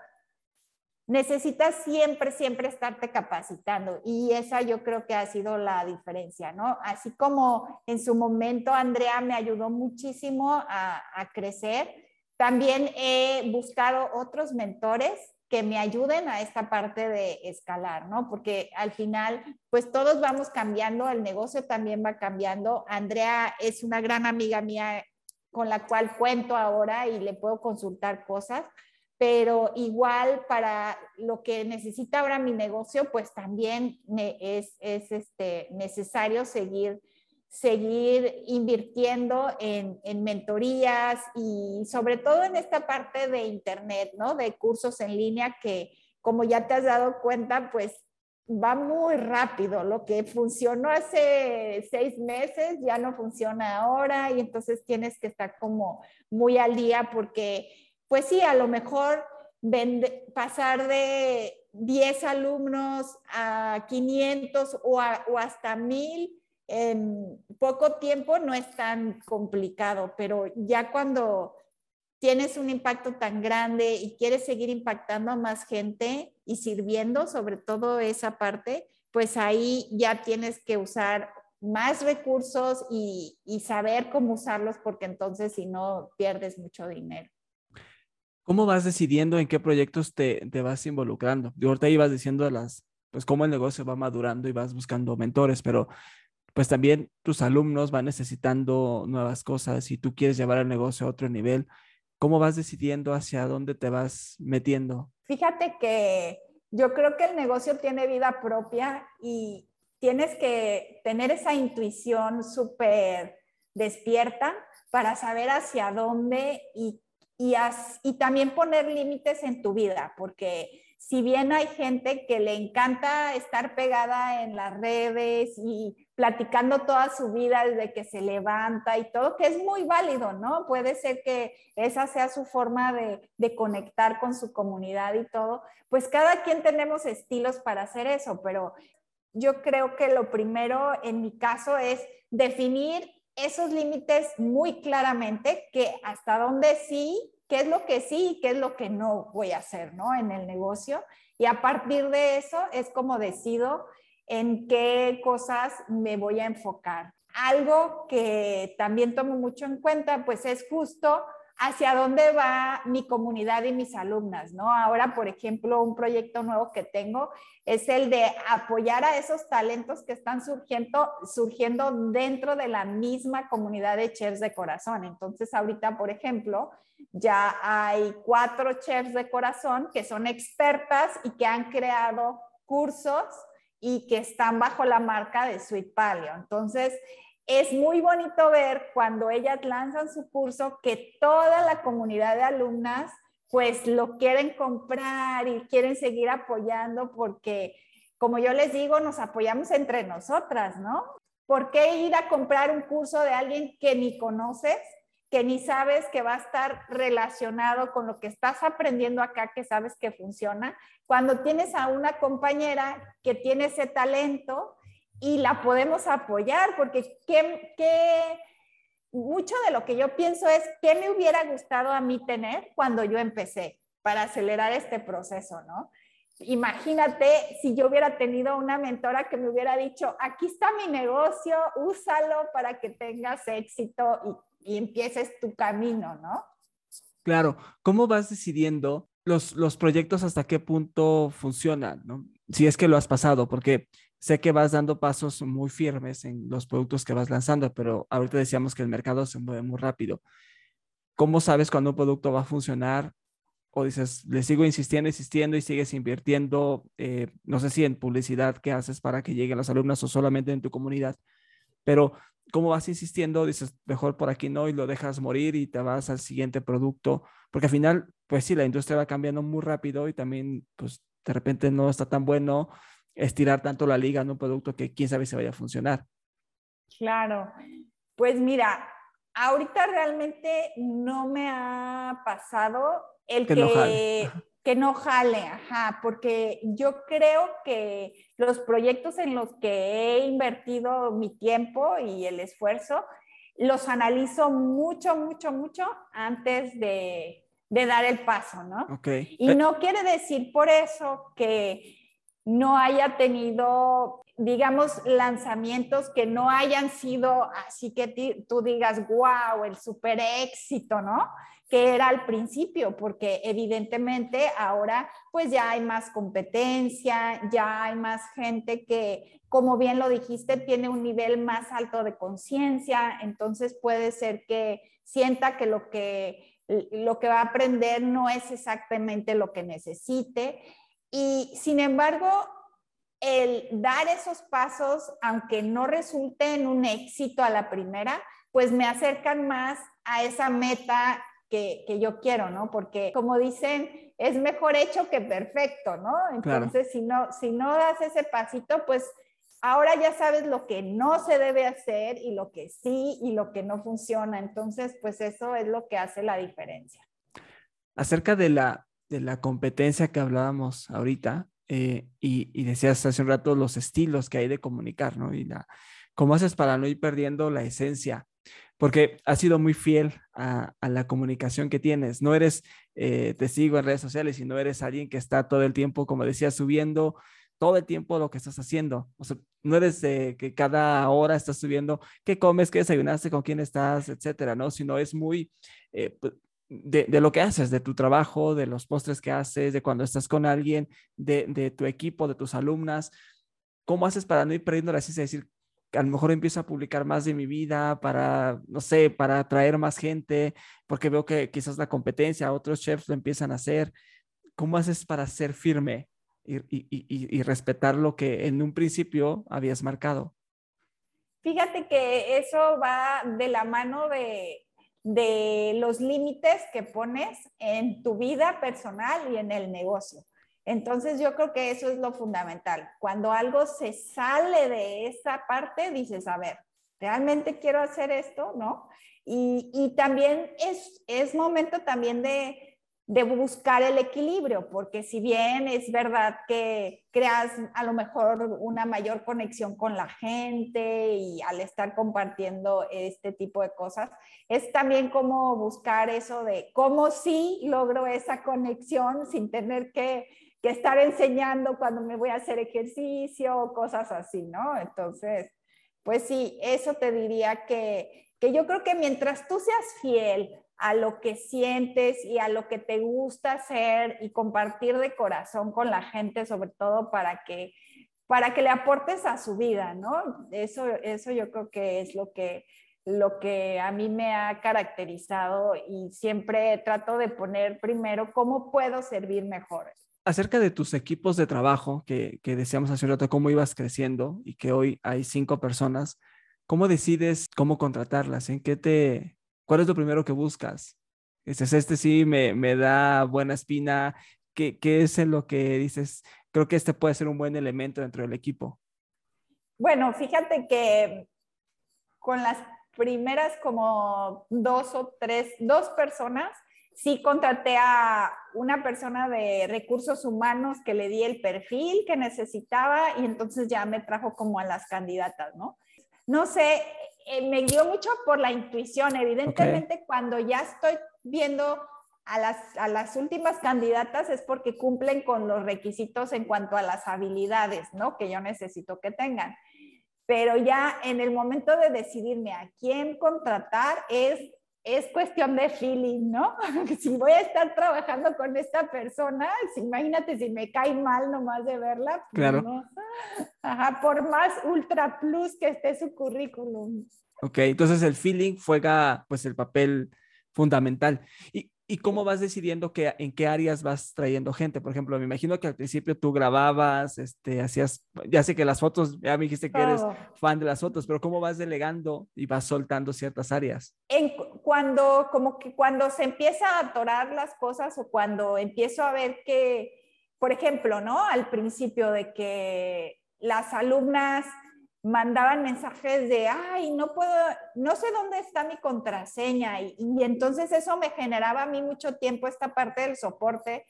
necesitas siempre, siempre estarte capacitando y esa yo creo que ha sido la diferencia, ¿no? Así como en su momento Andrea me ayudó muchísimo a, crecer, también he buscado otros mentores que me ayuden a esta parte de escalar, ¿no? Porque al final, pues todos vamos cambiando, el negocio también va cambiando. Andrea es una gran amiga mía con la cual cuento ahora y le puedo consultar cosas pero igual para lo que necesita ahora mi negocio, pues también es, es este, necesario seguir, seguir invirtiendo en, en, mentorías y sobre todo en esta parte de Internet, ¿no? De cursos en línea que, como ya te has dado cuenta, pues va muy rápido. Lo que funcionó hace seis meses ya no funciona ahora y entonces tienes que estar como muy al día porque pues sí, a lo mejor pasar de 10 alumnos a 500 o, hasta 1000 en poco tiempo no es tan complicado, pero ya cuando tienes un impacto tan grande y quieres seguir impactando a más gente y sirviendo sobre todo esa parte, pues ahí ya tienes que usar más recursos y saber cómo usarlos porque entonces si no pierdes mucho dinero. ¿Cómo vas decidiendo en qué proyectos te, te vas involucrando? De ahorita ibas diciendo las, pues cómo el negocio va madurando y vas buscando mentores, pero pues también tus alumnos van necesitando nuevas cosas y tú quieres llevar el negocio a otro nivel. ¿Cómo vas decidiendo hacia dónde te vas metiendo? Fíjate que yo creo que el negocio tiene vida propia y tienes que tener esa intuición súper despierta para saber hacia dónde y y, también poner límites en tu vida, porque si bien hay gente que le encanta estar pegada en las redes y platicando toda su vida desde que se levanta y todo, que es muy válido, ¿no? Puede ser que esa sea su forma de, conectar con su comunidad y todo. Pues cada quien tenemos estilos para hacer eso, pero yo creo que lo primero en mi caso es definir esos límites muy claramente, que hasta dónde sí, qué es lo que sí y qué es lo que no voy a hacer, ¿no? En el negocio. Y a partir de eso es como decido en qué cosas me voy a enfocar. Algo que también tomo mucho en cuenta, pues es justo hacia dónde va mi comunidad y mis alumnas, ¿no? Ahora, por ejemplo, un proyecto nuevo que tengo es el de apoyar a esos talentos que están surgiendo, surgiendo dentro de la misma comunidad de chefs de corazón. Entonces, ahorita, por ejemplo, ya hay cuatro chefs de corazón que son expertas y que han creado cursos y que están bajo la marca de Sweet Paleo. Entonces, es muy bonito ver cuando ellas lanzan su curso que toda la comunidad de alumnas pues lo quieren comprar y quieren seguir apoyando porque, como yo les digo, nos apoyamos entre nosotras, ¿no? ¿Por qué ir a comprar un curso de alguien que ni conoces, que ni sabes que va a estar relacionado con lo que estás aprendiendo acá, que sabes que funciona, cuando tienes a una compañera que tiene ese talento y la podemos apoyar, porque ¿qué, mucho de lo que yo pienso es qué me hubiera gustado a mí tener cuando yo empecé para acelerar este proceso, ¿no? Imagínate si yo hubiera tenido una mentora que me hubiera dicho, aquí está mi negocio, úsalo para que tengas éxito y, y empieces tu camino, ¿no? Claro, ¿cómo vas decidiendo los, los proyectos hasta qué punto funcionan, ¿no? Si es que lo has pasado, porque sé que vas dando pasos muy firmes en los productos que vas lanzando, pero ahorita decíamos que el mercado se mueve muy rápido. ¿Cómo sabes cuándo un producto va a funcionar? O dices, le sigo insistiendo, insistiendo y sigues invirtiendo, eh, no sé si en publicidad que haces para que lleguen los alumnos o solamente en tu comunidad, pero ¿cómo vas insistiendo? Dices, mejor por aquí no y lo dejas morir y te vas al siguiente producto, porque al final, pues sí, la industria va cambiando muy rápido y también, pues de repente no está tan bueno estirar tanto la liga en un producto que quién sabe si vaya a funcionar. Claro, pues mira, ahorita realmente no me ha pasado el que, no jale. ajá, porque yo creo que los proyectos en los que he invertido mi tiempo y el esfuerzo, los analizo mucho, mucho, mucho antes de, dar el paso, ¿no? Okay. Y no quiere decir por eso que no haya tenido, digamos, lanzamientos que no hayan sido así que tú digas, wow, el super éxito, ¿no? Que era al principio, porque evidentemente ahora pues ya hay más competencia, ya hay más gente que, como bien lo dijiste, tiene un nivel más alto de conciencia, entonces puede ser que sienta que lo que lo que va a aprender no es exactamente lo que necesite. Y sin embargo, el dar esos pasos, aunque no resulte en un éxito a la primera, pues me acercan más a esa meta que, yo quiero, ¿no? Porque como dicen, es mejor hecho que perfecto, ¿no? Entonces, si, no, si no das ese pasito, pues ahora ya sabes lo que no se debe hacer y lo que sí y lo que no funciona. Entonces, pues eso es lo que hace la diferencia. Acerca de la, de la competencia que hablábamos ahorita, eh, y, y, decías hace un rato los estilos que hay de comunicar, ¿no? Y la, cómo haces para no ir perdiendo la esencia porque has sido muy fiel a, la comunicación que tienes. No eres eh, testigo en redes sociales, sino eres alguien que está todo el tiempo, como decía, subiendo todo el tiempo lo que estás haciendo. O sea, no eres que cada hora estás subiendo qué comes, qué desayunaste, con quién estás, etcétera, ¿no? Sino es muy eh, pues, de, lo que haces, de tu trabajo, de los postres que haces, de cuando estás con alguien, de, de tu equipo, de tus alumnas. ¿Cómo haces para no ir perdiendo la ciencia? decir, a lo mejor empiezo a publicar más de mi vida para, no sé, para atraer más gente, porque veo que quizás la competencia, otros chefs lo empiezan a hacer. ¿Cómo haces para ser firme y, y, y, respetar lo que en un principio habías marcado? Fíjate que eso va de la mano de, de los límites que pones en tu vida personal y en el negocio. Entonces yo creo que eso es lo fundamental. Cuando algo se sale de esa parte, dices, a ver, ¿realmente quiero hacer esto? ¿No? Y, también es, es momento también de, de buscar el equilibrio, porque si bien es verdad que creas a lo mejor una mayor conexión con la gente y al estar compartiendo este tipo de cosas, es también como buscar eso de cómo sí logro esa conexión sin tener que que estar enseñando cuando me voy a hacer ejercicio o cosas así, ¿no? Entonces, pues sí, eso te diría que, que yo creo que mientras tú seas fiel a lo que sientes y a lo que te gusta hacer y compartir de corazón con la gente, sobre todo para que para que le aportes a su vida, ¿no? Eso, eso yo creo que es lo que, lo que a mí me ha caracterizado y siempre trato de poner primero cómo puedo servir mejor acerca de tus equipos de trabajo que, que decíamos hace un rato, cómo ibas creciendo y que hoy hay cinco personas, ¿cómo decides cómo contratarlas? ¿En qué te, cuál es lo primero que buscas? Dices, este sí me, me da buena espina. ¿Qué, ¿Qué es en lo que dices? Creo que este puede ser un buen elemento dentro del equipo. Bueno, fíjate que con las primeras como dos o tres, dos personas, sí contraté a una persona de recursos humanos que le di el perfil que necesitaba y entonces ya me trajo como a las candidatas, ¿no? No sé, eh, me dio mucho por la intuición. Evidentemente, cuando ya estoy viendo a las, a las últimas candidatas es porque cumplen con los requisitos en cuanto a las habilidades, ¿no? Que yo necesito que tengan. Pero ya en el momento de decidirme a quién contratar es es cuestión de feeling, ¿no? si voy a estar trabajando con esta persona, imagínate si me cae mal nomás de verla. Pues claro. Ajá, por más ultra plus que esté su currículum. Ok, entonces el feeling juega pues el papel fundamental. Y, ¿Y cómo vas decidiendo que, en qué áreas vas trayendo gente? Por ejemplo, me imagino que al principio tú grababas, este, hacías, ya sé que las fotos, ya me dijiste que eres fan de las fotos, pero ¿cómo vas delegando y vas soltando ciertas áreas? En, cuando, como que cuando se empieza a atorar las cosas o cuando empiezo a ver que, por ejemplo, ¿no? Al principio de que las alumnas mandaban mensajes de, ay, no puedo, no sé dónde está mi contraseña. Y, entonces eso me generaba a mí mucho tiempo esta parte del soporte.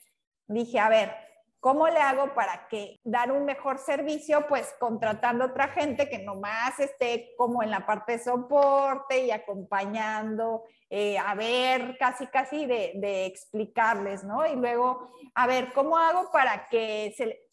Dije, a ver, ¿cómo le hago para que dar un mejor servicio? Pues contratando otra gente que nomás esté como en la parte de soporte y acompañando, eh, a ver, casi, casi de, de explicarles, ¿no? Y luego, a ver, ¿cómo hago para que se,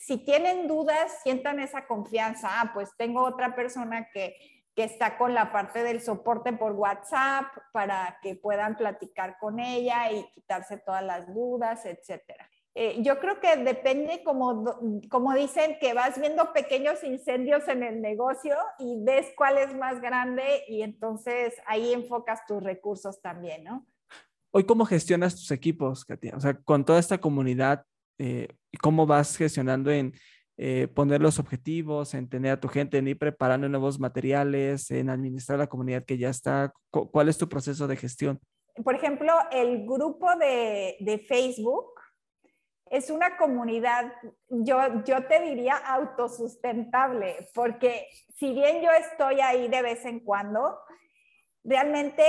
si tienen dudas, sientan esa confianza. Ah, pues tengo otra persona que, que está con la parte del soporte por WhatsApp para que puedan platicar con ella y quitarse todas las dudas, etcétera. Eh, yo creo que depende, como, como dicen, que vas viendo pequeños incendios en el negocio y ves cuál es más grande y entonces ahí enfocas tus recursos también, ¿no? Hoy, ¿cómo gestionas tus equipos, Katia? O sea, con toda esta comunidad, eh, ¿cómo vas gestionando en eh, poner los objetivos, en tener a tu gente, en ir preparando nuevos materiales, en administrar la comunidad que ya está? ¿Cuál es tu proceso de gestión? Por ejemplo, el grupo de, de Facebook es una comunidad, yo, yo te diría autosustentable, porque si bien yo estoy ahí de vez en cuando, realmente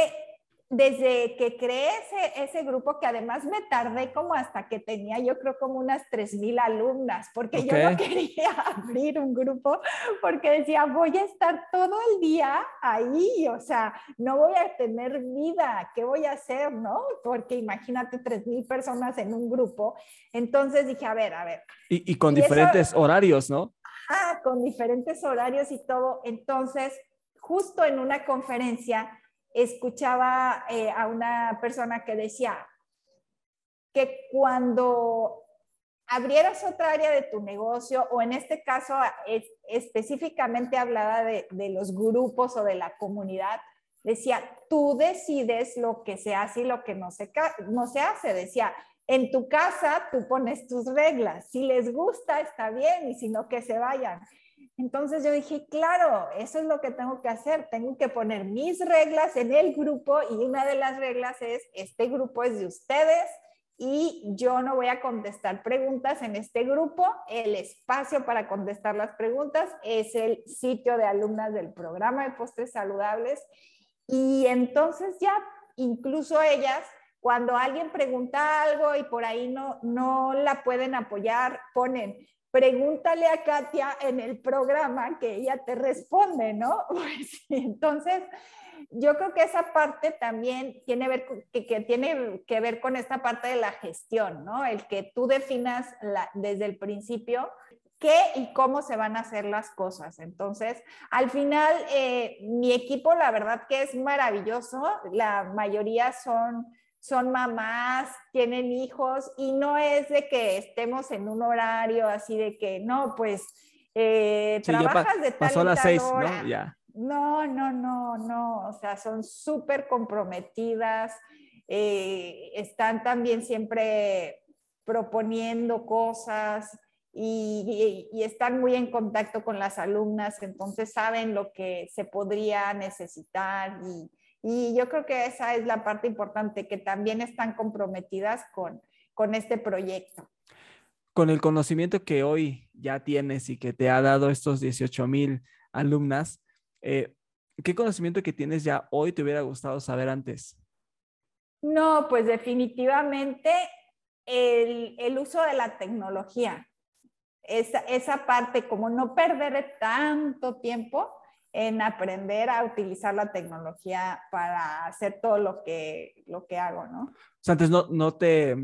desde que creé ese, grupo, que además me tardé como hasta que tenía, yo creo, como unas 3.000 alumnas, porque yo no quería abrir un grupo, porque decía, voy a estar todo el día ahí, o sea, no voy a tener vida, ¿qué voy a hacer, no? Porque imagínate 3.000 personas en un grupo. Entonces dije, a ver, a ver. Y, con diferentes horarios, ¿no? Ah, con diferentes horarios y todo. Entonces, justo en una conferencia, escuchaba eh, a una persona que decía que cuando abrieras otra área de tu negocio, o en este caso específicamente hablaba de, los grupos o de la comunidad, decía, tú decides lo que se hace y lo que no se, no se hace. Decía, en tu casa tú pones tus reglas, si les gusta está bien y si no que se vayan. Entonces yo dije, claro, eso es lo que tengo que hacer, tengo que poner mis reglas en el grupo y una de las reglas es, este grupo es de ustedes y yo no voy a contestar preguntas en este grupo, el espacio para contestar las preguntas es el sitio de alumnas del programa de postres saludables. Y entonces ya incluso ellas cuando alguien pregunta algo y por ahí no, no la pueden apoyar, ponen pregúntale a Katia en el programa que ella te responde, ¿no? Pues, entonces, yo creo que esa parte también tiene, que, que ver con esta parte de la gestión, ¿no? El que tú definas desde el principio qué y cómo se van a hacer las cosas. Entonces, al final, eh, mi equipo, la verdad que es maravilloso. La mayoría son son mamás, tienen hijos y no es de que estemos en un horario así de que, no, pues eh, trabajas de tal pasó las seis, ¿no? Ya. No, no, no, no, o sea, son súper comprometidas, eh, están también siempre proponiendo cosas y, y, están muy en contacto con las alumnas, entonces saben lo que se podría necesitar y, y yo creo que esa es la parte importante, que también están comprometidas con, con este proyecto. Con el conocimiento que hoy ya tienes y que te ha dado estos 18 mil alumnas, eh, ¿qué conocimiento que tienes ya hoy te hubiera gustado saber antes? No, pues definitivamente el, el uso de la tecnología. Esa, esa parte, como no perder tanto tiempo en aprender a utilizar la tecnología para hacer todo lo que, lo que hago, ¿no? O sea, antes no, no te,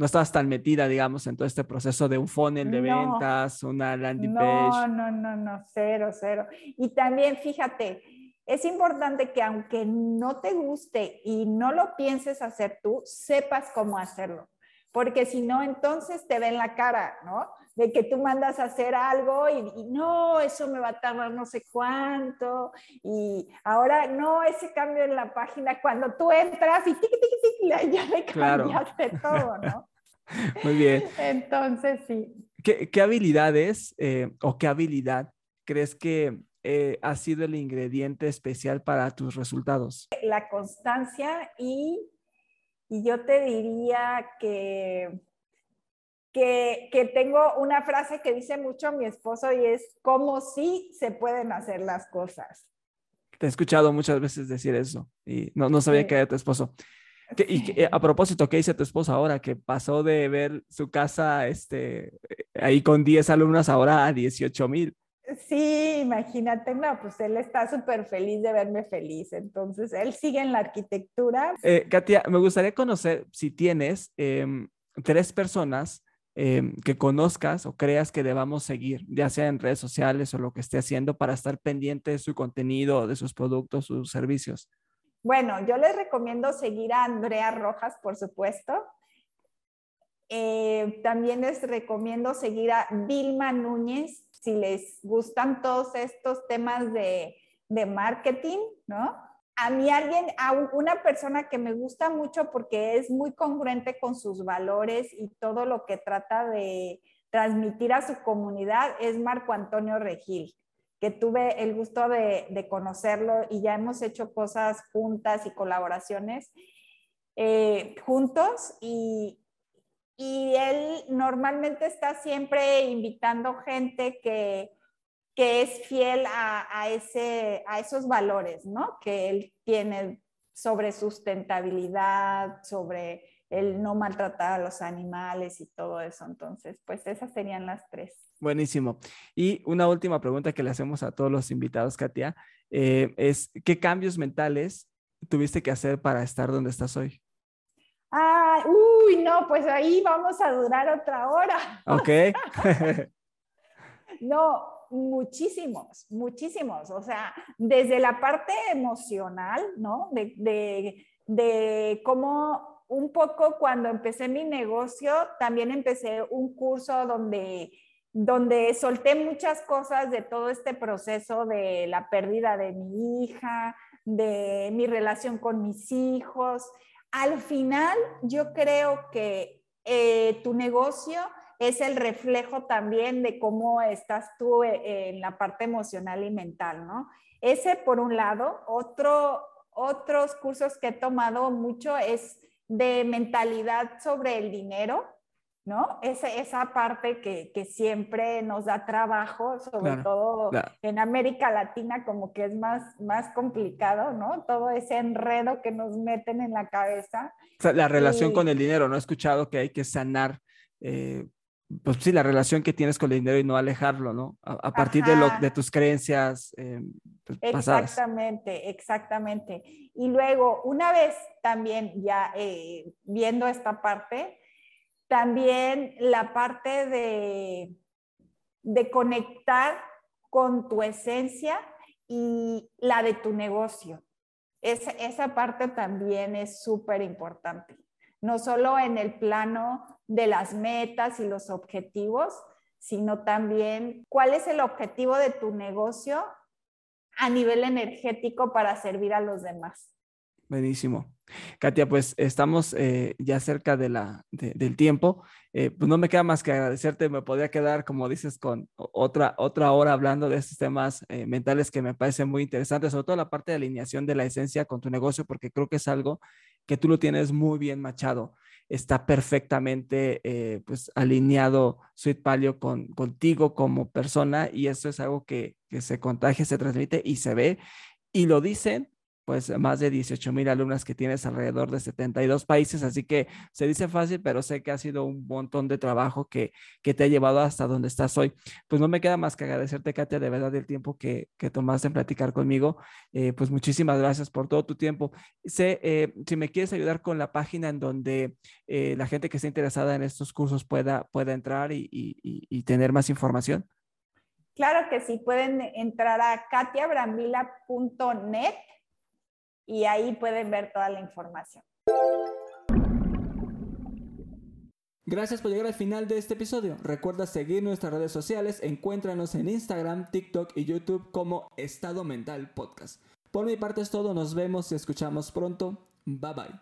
no estabas tan metida, digamos, en todo este proceso de un funnel de ventas, una landing page. No, no, no, no, cero, cero. Y también, fíjate, es importante que aunque no te guste y no lo pienses hacer tú, sepas cómo hacerlo. Porque si no, entonces te ven la cara, ¿no? De que tú mandas a hacer algo y, no, eso me va a tardar no sé cuánto, y ahora no, ese cambio en la página, cuando tú entras y tic, tic, ya le cambiaste todo, ¿no? Muy bien. Entonces, sí. ¿Qué, qué habilidades eh, o qué habilidad crees que eh, ha sido el ingrediente especial para tus resultados? La constancia y, y yo te diría que que, tengo una frase que dice mucho mi esposo y es como si se pueden hacer las cosas. Te he escuchado muchas veces decir eso y no, no sabía que era tu esposo. y a propósito, ¿qué dice tu esposo ahora? Que pasó de ver su casa este, ahí con 10 alumnos ahora a 18 mil. Sí, imagínate, no, pues él está súper feliz de verme feliz, entonces él sigue en la arquitectura. Eh, Katia, me gustaría conocer si tienes em, tres personas Em, que conozcas o creas que debamos seguir, ya sea en redes sociales o lo que esté haciendo para estar pendiente de su contenido, de sus productos, sus servicios? Bueno, yo les recomiendo seguir a Andrea Rojas, por supuesto. Eh, también les recomiendo seguir a Vilma Núñez, si les gustan todos estos temas de, de marketing, ¿no? A mí alguien, a una persona que me gusta mucho porque es muy congruente con sus valores y todo lo que trata de transmitir a su comunidad es Marco Antonio Regil, que tuve el gusto de, conocerlo y ya hemos hecho cosas juntas y colaboraciones eh, juntos y, y él normalmente está siempre invitando gente que, que es fiel a, ese, a esos valores, ¿no? Que él tiene sobre sustentabilidad, sobre el no maltratar a los animales y todo eso. Entonces, pues esas serían las tres. Buenísimo. Y una última pregunta que le hacemos a todos los invitados, Katia, eh, es, ¿qué cambios mentales tuviste que hacer para estar donde estás hoy? Ah, uy, no, pues ahí vamos a durar otra hora. Ok. no, muchísimos, muchísimos. O sea, desde la parte emocional, ¿no? De, de, de cómo un poco cuando empecé mi negocio, también empecé un curso donde donde solté muchas cosas de todo este proceso de la pérdida de mi hija, de mi relación con mis hijos, al final yo creo que eh, tu negocio es el reflejo también de cómo estás tú eh, en la parte emocional y mental, ¿no? Ese por un lado. Otro, otros cursos que he tomado mucho es de mentalidad sobre el dinero, ¿no? Esa, esa parte que, que, siempre nos da trabajo, sobre todo en América Latina, como que es más, más complicado, ¿no? Todo ese enredo que nos meten en la cabeza. la relación con el dinero, ¿no? He escuchado que hay que sanar, eh, pues sí, la relación que tienes con el dinero y no alejarlo, ¿no? A, partir de, lo, de tus creencias eh, pues, exactamente, exactamente. Y luego, una vez también ya eh, viendo esta parte, también la parte de, de conectar con tu esencia y la de tu negocio. Esa, esa parte también es súper importante, no solo en el plano de las metas y los objetivos, sino también cuál es el objetivo de tu negocio a nivel energético para servir a los demás. Buenísimo. Katia, pues estamos eh, ya cerca del tiempo. Eh, pues no me queda más que agradecerte. Me podría quedar, como dices, con otra, otra hora hablando de estos temas eh, mentales que me parecen muy interesantes, sobre todo la parte de alineación de la esencia con tu negocio, porque creo que es algo que tú lo tienes muy bien machado. Está perfectamente pues, alineado Sweet Palio con, contigo como persona y eso es algo que, que se contagia, se transmite y se ve. Y lo dicen pues más de 18 mil alumnas que tienes alrededor de 72 países, así que se dice fácil, pero sé que ha sido un montón de trabajo que, que te ha llevado hasta donde estás hoy. Pues no me queda más que agradecerte, Katia, de verdad el tiempo que, que tomaste en platicar conmigo. Eh, pues muchísimas gracias por todo tu tiempo. Sé, eh, si me quieres ayudar con la página en donde eh, la gente que esté interesada en estos cursos pueda, pueda entrar y, y, tener más información. Claro que sí, pueden entrar a katiabrambila.net y ahí pueden ver toda la información. Gracias por llegar al final de este episodio. Recuerda seguir nuestras redes sociales. Encuéntranos en Instagram, TikTok y YouTube como Estado Mental Podcast. Por mi parte es todo. Nos vemos y escuchamos pronto. Bye bye.